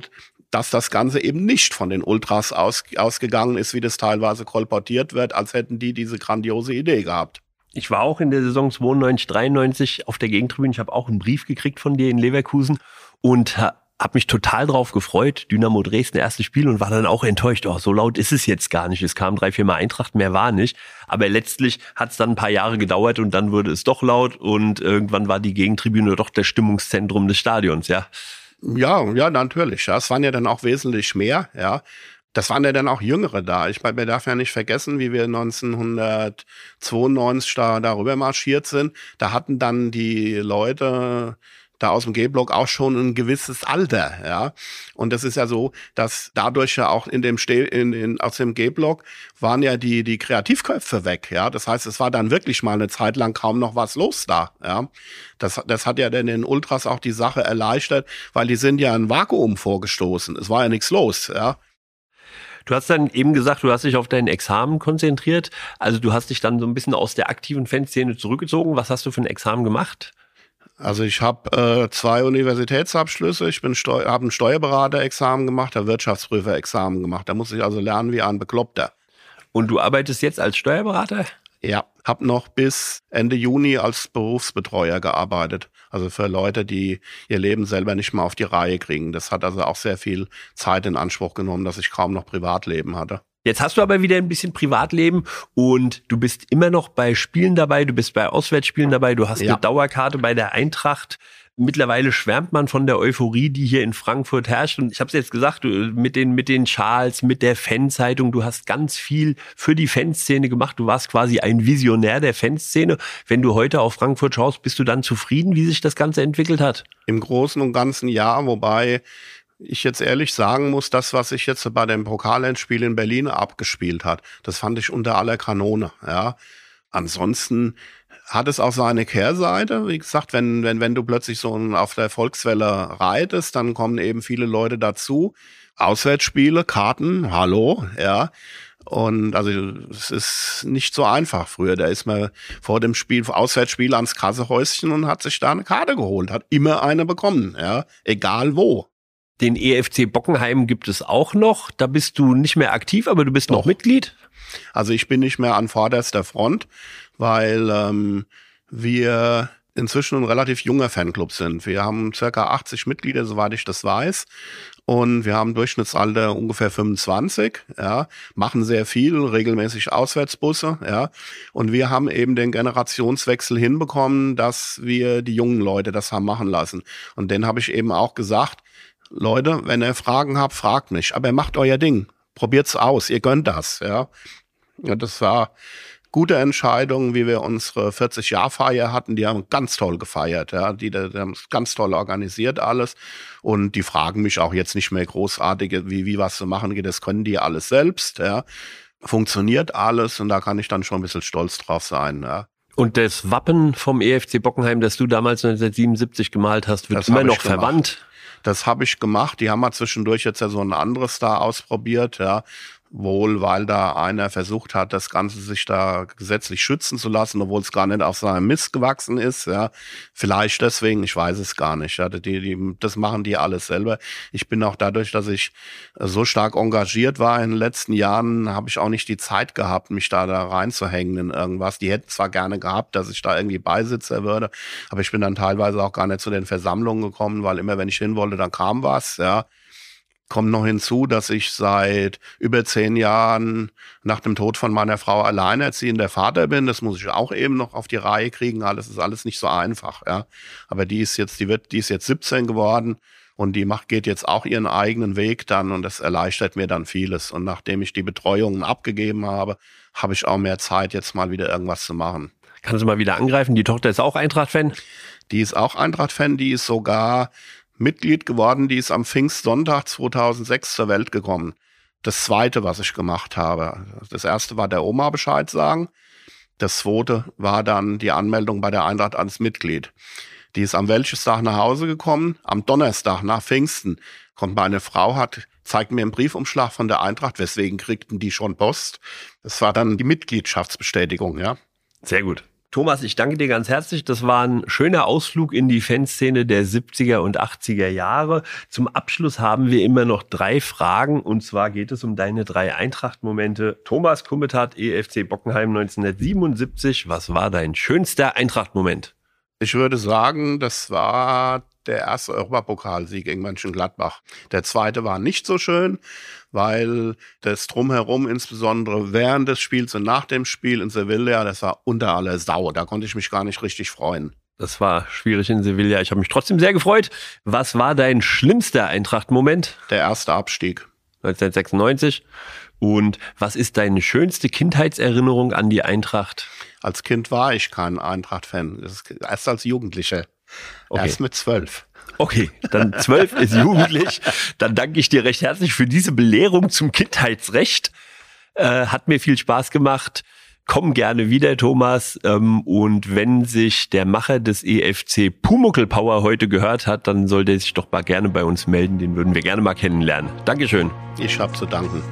dass das Ganze eben nicht von den Ultras aus, ausgegangen ist, wie das teilweise kolportiert wird, als hätten die diese grandiose Idee gehabt. Ich war auch in der Saison 92, 93 auf der Gegentribüne. Ich habe auch einen Brief gekriegt von dir in Leverkusen und habe mich total drauf gefreut. Dynamo Dresden erstes Spiel und war dann auch enttäuscht. Oh, so laut ist es jetzt gar nicht. Es kam drei, vier Mal Eintracht, mehr war nicht. Aber letztlich hat es dann ein paar Jahre gedauert und dann wurde es doch laut und irgendwann war die Gegentribüne doch das Stimmungszentrum des Stadions, ja. Ja, ja, natürlich. Ja. Es waren ja dann auch wesentlich mehr, ja. Das waren ja dann auch Jüngere da. Ich meine, man darf ja nicht vergessen, wie wir 1992 da darüber marschiert sind. Da hatten dann die Leute da aus dem G-Block auch schon ein gewisses Alter, ja. Und das ist ja so, dass dadurch ja auch in dem Ste in, in, aus dem G-Block waren ja die, die Kreativköpfe weg, ja. Das heißt, es war dann wirklich mal eine Zeit lang kaum noch was los da, ja. Das, das hat ja dann den Ultras auch die Sache erleichtert, weil die sind ja ein Vakuum vorgestoßen. Es war ja nichts los, ja. Du hast dann eben gesagt, du hast dich auf dein Examen konzentriert. Also du hast dich dann so ein bisschen aus der aktiven Fanszene zurückgezogen. Was hast du für ein Examen gemacht? Also ich habe äh, zwei Universitätsabschlüsse. Ich bin habe ein Steuerberaterexamen gemacht, ein Wirtschaftsprüferexamen gemacht. Da muss ich also lernen wie ein Bekloppter. Und du arbeitest jetzt als Steuerberater? Ja, habe noch bis Ende Juni als Berufsbetreuer gearbeitet. Also für Leute, die ihr Leben selber nicht mehr auf die Reihe kriegen. Das hat also auch sehr viel Zeit in Anspruch genommen, dass ich kaum noch Privatleben hatte. Jetzt hast du aber wieder ein bisschen Privatleben und du bist immer noch bei Spielen dabei, du bist bei Auswärtsspielen dabei, du hast ja. eine Dauerkarte bei der Eintracht. Mittlerweile schwärmt man von der Euphorie, die hier in Frankfurt herrscht. Und ich habe es jetzt gesagt, mit den, mit den Schals, mit der Fanzeitung, du hast ganz viel für die Fanszene gemacht. Du warst quasi ein Visionär der Fanszene. Wenn du heute auf Frankfurt schaust, bist du dann zufrieden, wie sich das Ganze entwickelt hat? Im Großen und Ganzen ja, wobei ich jetzt ehrlich sagen muss, das, was sich jetzt bei dem Pokalendspiel in Berlin abgespielt hat, das fand ich unter aller Kanone, ja. Ansonsten hat es auch seine Kehrseite. Wie gesagt, wenn, wenn, wenn du plötzlich so auf der Volkswelle reitest, dann kommen eben viele Leute dazu. Auswärtsspiele, Karten, hallo, ja. Und also es ist nicht so einfach früher. Da ist man vor dem Spiel, Auswärtsspiel ans Kassehäuschen und hat sich da eine Karte geholt, hat immer eine bekommen, ja, egal wo. Den EFC Bockenheim gibt es auch noch. Da bist du nicht mehr aktiv, aber du bist noch, noch Mitglied. Also ich bin nicht mehr an vorderster Front, weil ähm, wir inzwischen ein relativ junger Fanclub sind. Wir haben circa 80 Mitglieder, soweit ich das weiß. Und wir haben Durchschnittsalter ungefähr 25, ja, machen sehr viel, regelmäßig Auswärtsbusse, ja. Und wir haben eben den Generationswechsel hinbekommen, dass wir die jungen Leute das haben machen lassen. Und den habe ich eben auch gesagt, Leute, wenn ihr Fragen habt, fragt mich. Aber macht euer Ding. Probiert's aus. Ihr gönnt das, ja. ja das war gute Entscheidung, wie wir unsere 40-Jahr-Feier hatten. Die haben ganz toll gefeiert, ja. Die, die, haben ganz toll organisiert alles. Und die fragen mich auch jetzt nicht mehr großartig, wie, wie was zu machen geht. Das können die alles selbst, ja. Funktioniert alles und da kann ich dann schon ein bisschen stolz drauf sein, ja. Und das Wappen vom EFC Bockenheim, das du damals 1977 gemalt hast, wird das immer noch verwandt. Das habe ich gemacht. Die haben mal zwischendurch jetzt ja so ein anderes da ausprobiert, ja wohl weil da einer versucht hat, das Ganze sich da gesetzlich schützen zu lassen, obwohl es gar nicht auf seinem Mist gewachsen ist. Ja, vielleicht deswegen, ich weiß es gar nicht. Ja, die, die, das machen die alles selber. Ich bin auch dadurch, dass ich so stark engagiert war in den letzten Jahren, habe ich auch nicht die Zeit gehabt, mich da da reinzuhängen in irgendwas. Die hätten zwar gerne gehabt, dass ich da irgendwie Beisitzer würde, aber ich bin dann teilweise auch gar nicht zu den Versammlungen gekommen, weil immer wenn ich hin wollte, dann kam was. Ja, Kommt noch hinzu, dass ich seit über zehn Jahren nach dem Tod von meiner Frau alleinerziehender Vater bin. Das muss ich auch eben noch auf die Reihe kriegen. Alles ist alles nicht so einfach, ja. Aber die ist jetzt, die wird, die ist jetzt 17 geworden und die macht, geht jetzt auch ihren eigenen Weg dann und das erleichtert mir dann vieles. Und nachdem ich die Betreuungen abgegeben habe, habe ich auch mehr Zeit, jetzt mal wieder irgendwas zu machen. Kannst du mal wieder angreifen? Die Tochter ist auch Eintracht-Fan? Die ist auch Eintracht-Fan, die ist sogar Mitglied geworden, die ist am Pfingstsonntag 2006 zur Welt gekommen. Das zweite, was ich gemacht habe. Das erste war der Oma Bescheid sagen. Das zweite war dann die Anmeldung bei der Eintracht als Mitglied. Die ist am Welchestag nach Hause gekommen, am Donnerstag nach Pfingsten kommt meine Frau, hat, zeigt mir einen Briefumschlag von der Eintracht, weswegen kriegten die schon Post. Das war dann die Mitgliedschaftsbestätigung, ja. Sehr gut. Thomas, ich danke dir ganz herzlich. Das war ein schöner Ausflug in die Fanszene der 70er und 80er Jahre. Zum Abschluss haben wir immer noch drei Fragen und zwar geht es um deine drei Eintracht-Momente. Thomas Kummetat, EFC Bockenheim 1977. Was war dein schönster Eintracht-Moment? Ich würde sagen, das war der erste Europapokalsieg gegen Mönchengladbach. Der zweite war nicht so schön, weil das Drumherum, insbesondere während des Spiels und nach dem Spiel in Sevilla, das war unter aller Sau. Da konnte ich mich gar nicht richtig freuen. Das war schwierig in Sevilla. Ich habe mich trotzdem sehr gefreut. Was war dein schlimmster Eintracht-Moment? Der erste Abstieg. 1996. Und was ist deine schönste Kindheitserinnerung an die Eintracht? Als Kind war ich kein Eintracht-Fan. Erst als Jugendlicher. Okay. Erst mit zwölf. Okay, dann zwölf ist jugendlich. Dann danke ich dir recht herzlich für diese Belehrung zum Kindheitsrecht. Äh, hat mir viel Spaß gemacht. Komm gerne wieder, Thomas. Ähm, und wenn sich der Macher des EFC Pumuckl Power heute gehört hat, dann sollte er sich doch mal gerne bei uns melden. Den würden wir gerne mal kennenlernen. Dankeschön. Ich habe zu danken.